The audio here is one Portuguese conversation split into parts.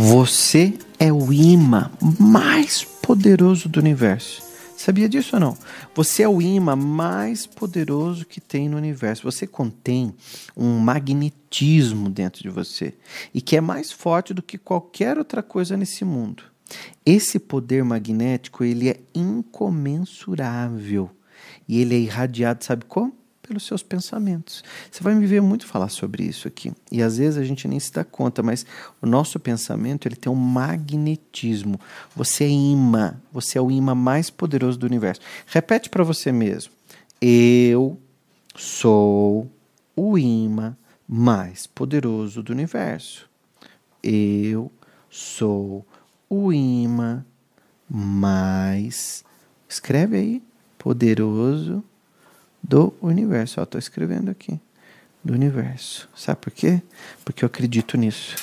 Você é o imã mais poderoso do universo. Sabia disso ou não? Você é o imã mais poderoso que tem no universo. Você contém um magnetismo dentro de você e que é mais forte do que qualquer outra coisa nesse mundo. Esse poder magnético ele é incomensurável e ele é irradiado, sabe como? Pelos seus pensamentos. Você vai me ver muito falar sobre isso aqui. E às vezes a gente nem se dá conta, mas o nosso pensamento ele tem um magnetismo. Você é imã, você é o imã mais poderoso do universo. Repete para você mesmo. Eu sou o imã mais poderoso do universo. Eu sou o imã mais. Escreve aí. Poderoso do universo. Estou escrevendo aqui. Do universo. Sabe por quê? Porque eu acredito nisso.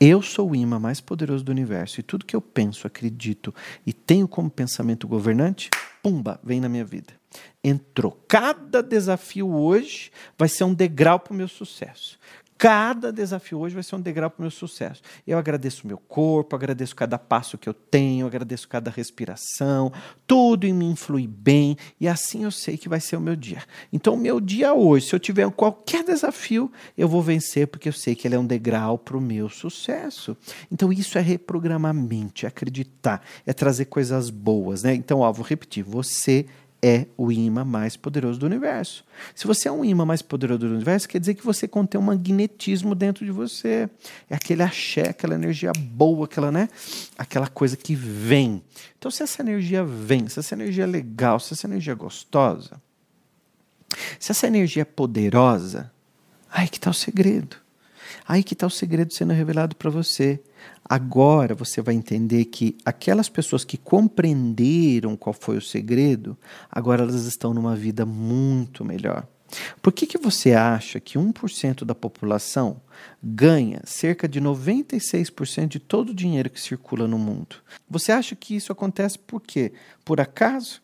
Eu sou o imã mais poderoso do universo. E tudo que eu penso, acredito e tenho como pensamento governante, pumba, vem na minha vida. Entrou. Cada desafio hoje vai ser um degrau para o meu sucesso. Cada desafio hoje vai ser um degrau para o meu sucesso. Eu agradeço o meu corpo, agradeço cada passo que eu tenho, agradeço cada respiração, tudo em mim flui bem e assim eu sei que vai ser o meu dia. Então, o meu dia hoje, se eu tiver qualquer desafio, eu vou vencer porque eu sei que ele é um degrau para o meu sucesso. Então, isso é reprogramar a mente, é acreditar, é trazer coisas boas. Né? Então, ó, vou repetir: você é o imã mais poderoso do universo. Se você é um imã mais poderoso do universo, quer dizer que você contém um magnetismo dentro de você. É aquele axé, aquela energia boa, aquela, né? aquela coisa que vem. Então, se essa energia vem, se essa energia é legal, se essa energia é gostosa, se essa energia é poderosa, aí que está o segredo. Aí que está o segredo sendo revelado para você. Agora você vai entender que aquelas pessoas que compreenderam qual foi o segredo, agora elas estão numa vida muito melhor. Por que, que você acha que 1% da população ganha cerca de 96% de todo o dinheiro que circula no mundo? Você acha que isso acontece por quê? Por acaso?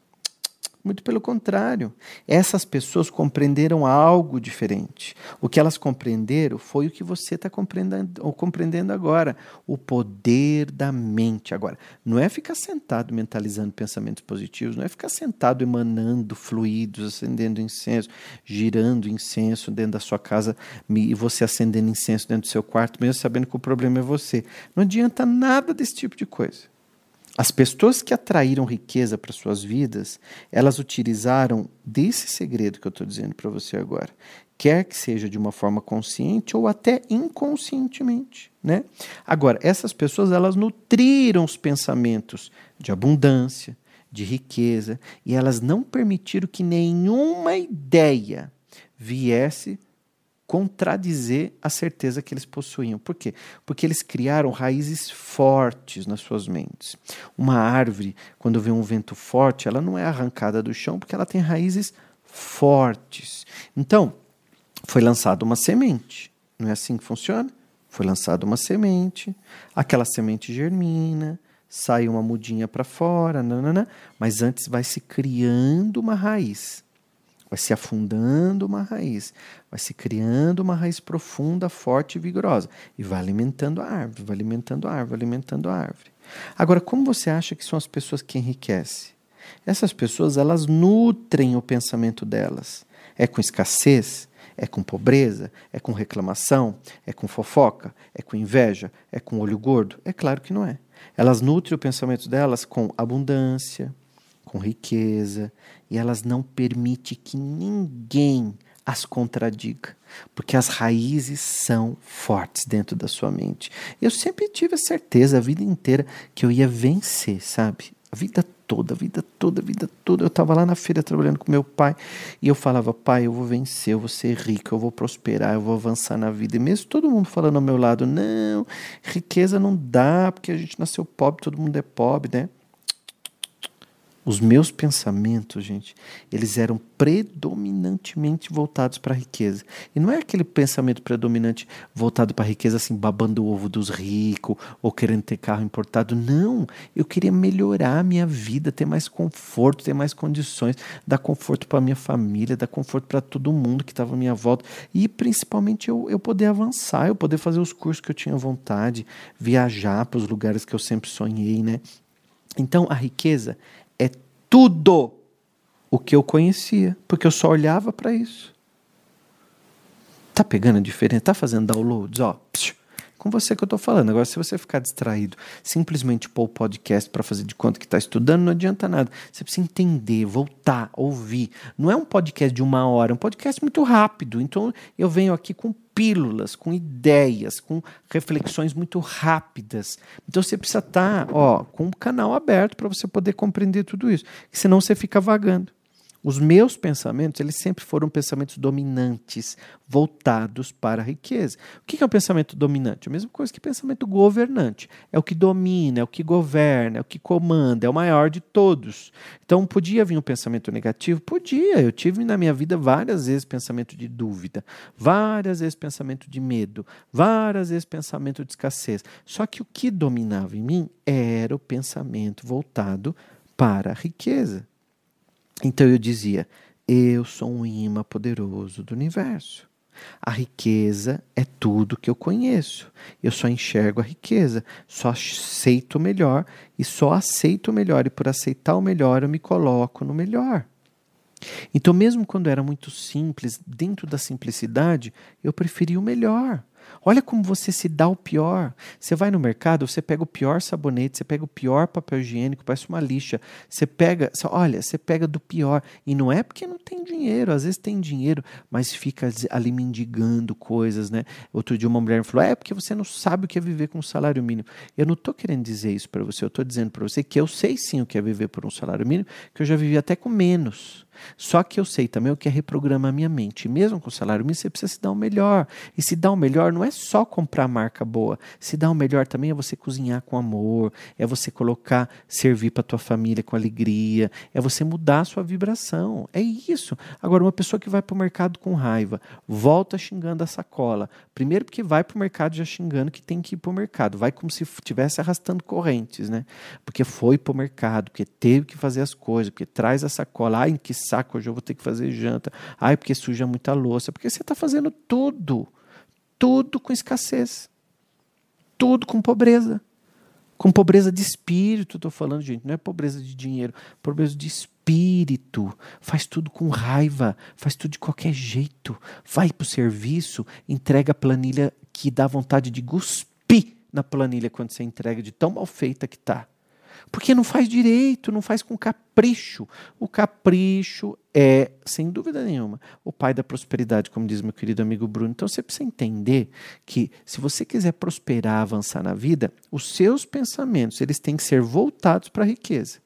Muito pelo contrário, essas pessoas compreenderam algo diferente. O que elas compreenderam foi o que você está compreendendo, compreendendo agora: o poder da mente. Agora, não é ficar sentado mentalizando pensamentos positivos, não é ficar sentado emanando fluidos, acendendo incenso, girando incenso dentro da sua casa e você acendendo incenso dentro do seu quarto, mesmo sabendo que o problema é você. Não adianta nada desse tipo de coisa. As pessoas que atraíram riqueza para suas vidas, elas utilizaram desse segredo que eu estou dizendo para você agora, quer que seja de uma forma consciente ou até inconscientemente, né? Agora, essas pessoas elas nutriram os pensamentos de abundância, de riqueza, e elas não permitiram que nenhuma ideia viesse contradizer a certeza que eles possuíam. Por quê? Porque eles criaram raízes fortes nas suas mentes. Uma árvore, quando vem um vento forte, ela não é arrancada do chão porque ela tem raízes fortes. Então, foi lançada uma semente. Não é assim que funciona? Foi lançada uma semente, aquela semente germina, sai uma mudinha para fora, nanana, mas antes vai se criando uma raiz vai se afundando uma raiz, vai se criando uma raiz profunda, forte e vigorosa, e vai alimentando a árvore, vai alimentando a árvore, alimentando a árvore. Agora, como você acha que são as pessoas que enriquecem? Essas pessoas, elas nutrem o pensamento delas. É com escassez? É com pobreza? É com reclamação? É com fofoca? É com inveja? É com olho gordo? É claro que não é. Elas nutrem o pensamento delas com abundância, com riqueza, e elas não permitem que ninguém as contradiga, porque as raízes são fortes dentro da sua mente. Eu sempre tive a certeza a vida inteira que eu ia vencer, sabe? A vida toda, a vida toda, a vida toda. Eu estava lá na feira trabalhando com meu pai e eu falava, pai, eu vou vencer, eu vou ser rico, eu vou prosperar, eu vou avançar na vida. E mesmo todo mundo falando ao meu lado, não, riqueza não dá, porque a gente nasceu pobre, todo mundo é pobre, né? Os meus pensamentos, gente, eles eram predominantemente voltados para a riqueza. E não é aquele pensamento predominante voltado para a riqueza, assim, babando o ovo dos ricos ou querendo ter carro importado. Não. Eu queria melhorar a minha vida, ter mais conforto, ter mais condições, dar conforto para minha família, dar conforto para todo mundo que estava à minha volta. E principalmente eu, eu poder avançar, eu poder fazer os cursos que eu tinha vontade, viajar para os lugares que eu sempre sonhei, né? Então a riqueza tudo o que eu conhecia, porque eu só olhava para isso. Tá pegando a diferença? Tá fazendo downloads? Ó, psiu, com você que eu tô falando. Agora, se você ficar distraído, simplesmente pôr o podcast para fazer de conta que está estudando, não adianta nada. Você precisa entender, voltar, ouvir. Não é um podcast de uma hora, é um podcast muito rápido. Então, eu venho aqui com pílulas, com ideias, com reflexões muito rápidas. Então você precisa estar, tá, ó, com o canal aberto para você poder compreender tudo isso, senão você fica vagando. Os meus pensamentos, eles sempre foram pensamentos dominantes, voltados para a riqueza. O que é um pensamento dominante? A mesma coisa que pensamento governante. É o que domina, é o que governa, é o que comanda, é o maior de todos. Então, podia vir um pensamento negativo? Podia. Eu tive na minha vida várias vezes pensamento de dúvida, várias vezes pensamento de medo, várias vezes pensamento de escassez. Só que o que dominava em mim era o pensamento voltado para a riqueza. Então eu dizia: eu sou um imã poderoso do universo. A riqueza é tudo que eu conheço. Eu só enxergo a riqueza, só aceito o melhor e só aceito o melhor. E por aceitar o melhor, eu me coloco no melhor. Então, mesmo quando era muito simples, dentro da simplicidade, eu preferia o melhor. Olha como você se dá o pior. Você vai no mercado, você pega o pior sabonete, você pega o pior papel higiênico, parece uma lixa. Você pega, olha, você pega do pior. E não é porque não tem dinheiro, às vezes tem dinheiro, mas fica ali mendigando coisas, né? Outro dia uma mulher me falou: é porque você não sabe o que é viver com um salário mínimo. Eu não estou querendo dizer isso para você, eu estou dizendo para você que eu sei sim o que é viver por um salário mínimo, que eu já vivi até com menos. Só que eu sei também o que é reprogramar a minha mente. E mesmo com o salário mínimo, você precisa se dar o melhor. E se dar o melhor não é só comprar marca boa. Se dar o melhor também é você cozinhar com amor, é você colocar, servir para tua família com alegria, é você mudar a sua vibração. É isso. Agora, uma pessoa que vai para o mercado com raiva, volta xingando a sacola. Primeiro porque vai para o mercado já xingando que tem que ir para o mercado. Vai como se estivesse arrastando correntes, né? Porque foi para o mercado, porque teve que fazer as coisas, porque traz a sacola. Ai, que saco, hoje eu vou ter que fazer janta. Ai, porque suja muita louça. Porque você está fazendo tudo. Tudo com escassez. Tudo com pobreza. Com pobreza de espírito, estou falando, gente. Não é pobreza de dinheiro, pobreza de espírito. Faz tudo com raiva, faz tudo de qualquer jeito. Vai para o serviço, entrega a planilha que dá vontade de cuspir na planilha quando você entrega, de tão mal feita que está. Porque não faz direito, não faz com capricho. O capricho é, sem dúvida nenhuma, o pai da prosperidade, como diz meu querido amigo Bruno. Então você precisa entender que se você quiser prosperar, avançar na vida, os seus pensamentos, eles têm que ser voltados para a riqueza,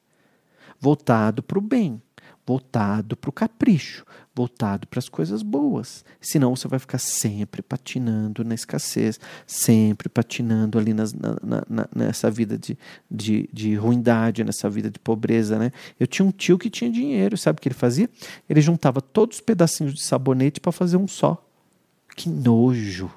voltado para o bem voltado para o capricho, voltado para as coisas boas. Senão você vai ficar sempre patinando na escassez, sempre patinando ali nas, na, na, nessa vida de, de, de ruindade, nessa vida de pobreza. Né? Eu tinha um tio que tinha dinheiro, sabe o que ele fazia? Ele juntava todos os pedacinhos de sabonete para fazer um só. Que nojo!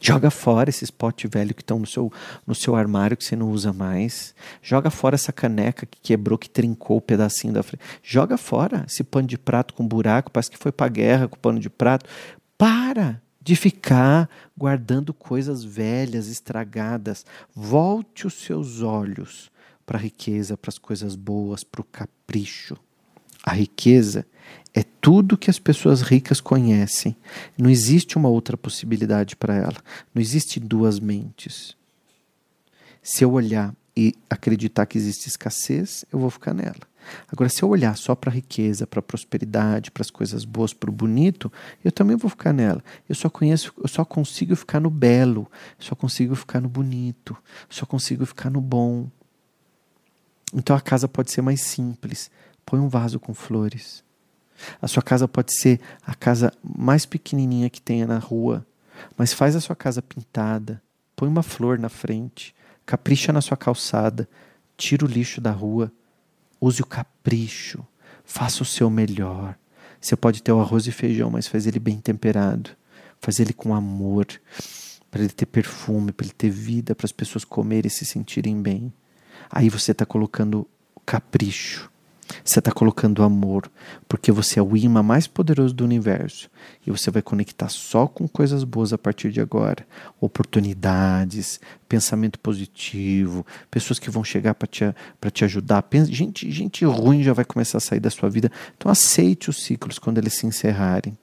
Joga fora esses potes velho que estão no seu, no seu armário que você não usa mais. Joga fora essa caneca que quebrou, que trincou o pedacinho da frente. Joga fora esse pano de prato com buraco, parece que foi para guerra com o pano de prato. Para de ficar guardando coisas velhas, estragadas. Volte os seus olhos para a riqueza, para as coisas boas, para o capricho. A riqueza é tudo que as pessoas ricas conhecem. Não existe uma outra possibilidade para ela. Não existe duas mentes. Se eu olhar e acreditar que existe escassez, eu vou ficar nela. Agora, se eu olhar só para a riqueza, para a prosperidade, para as coisas boas, para o bonito, eu também vou ficar nela. Eu só conheço, eu só consigo ficar no belo, só consigo ficar no bonito, só consigo ficar no bom. Então a casa pode ser mais simples. Põe um vaso com flores. A sua casa pode ser a casa mais pequenininha que tenha na rua, mas faz a sua casa pintada, põe uma flor na frente, capricha na sua calçada, tira o lixo da rua, use o capricho, faça o seu melhor. Você pode ter o arroz e feijão, mas faz ele bem temperado, faz ele com amor, para ele ter perfume, para ele ter vida, para as pessoas comerem e se sentirem bem. Aí você está colocando capricho. Você está colocando amor, porque você é o imã mais poderoso do universo. E você vai conectar só com coisas boas a partir de agora. Oportunidades, pensamento positivo, pessoas que vão chegar para te, te ajudar. Gente, gente ruim já vai começar a sair da sua vida. Então aceite os ciclos quando eles se encerrarem.